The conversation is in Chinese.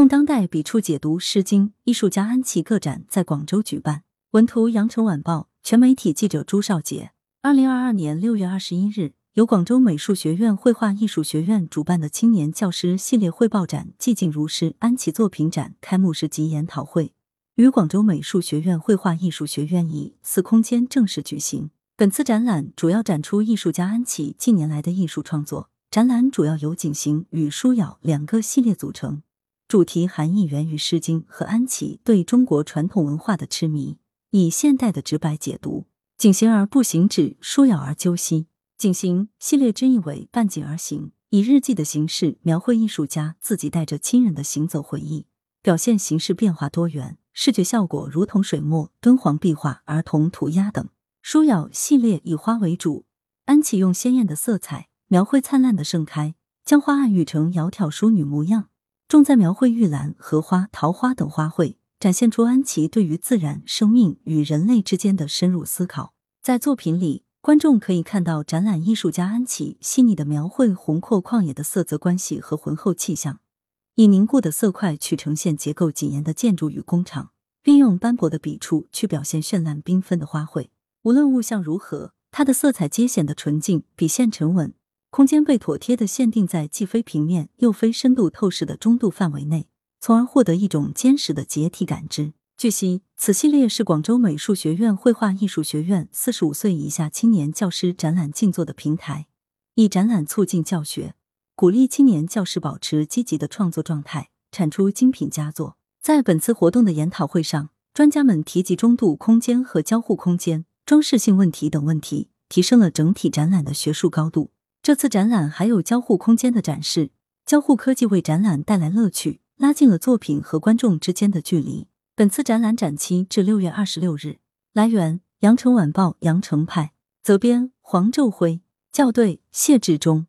用当代笔触解读《诗经》，艺术家安琪个展在广州举办。文图：羊城晚报全媒体记者朱少杰。二零二二年六月二十一日，由广州美术学院绘画艺术学院主办的青年教师系列汇报展“寂静如诗”安琪作品展开幕式及研讨会，与广州美术学院绘画艺术学院以四空间正式举行。本次展览主要展出艺术家安琪近年来的艺术创作。展览主要由景行与舒瑶两个系列组成。主题含义源于《诗经》和安琪对中国传统文化的痴迷，以现代的直白解读“景行而不行止，舒咬而究兮”。景行系列之意为伴景而行，以日记的形式描绘艺术家自己带着亲人的行走回忆，表现形式变化多元，视觉效果如同水墨、敦煌壁画、儿童涂鸦等。舒咬系列以花为主，安琪用鲜艳的色彩描绘灿烂的盛开，将花暗喻成窈窕淑女模样。重在描绘玉兰、荷花、桃花等花卉，展现出安琪对于自然、生命与人类之间的深入思考。在作品里，观众可以看到展览艺术家安琪细腻的描绘宏阔旷野的色泽关系和浑厚气象，以凝固的色块去呈现结构谨严的建筑与工厂，并用斑驳的笔触去表现绚烂缤纷的花卉。无论物象如何，它的色彩皆显得纯净，笔线沉稳。空间被妥帖的限定在既非平面又非深度透视的中度范围内，从而获得一种坚实的解体感知。据悉，此系列是广州美术学院绘画艺术学院四十五岁以下青年教师展览静坐的平台，以展览促进教学，鼓励青年教师保持积极的创作状态，产出精品佳作。在本次活动的研讨会上，专家们提及中度空间和交互空间、装饰性问题等问题，提升了整体展览的学术高度。这次展览还有交互空间的展示，交互科技为展览带来乐趣，拉近了作品和观众之间的距离。本次展览展期至六月二十六日。来源：羊城晚报羊城派，责编：黄昼辉，校对：谢志忠。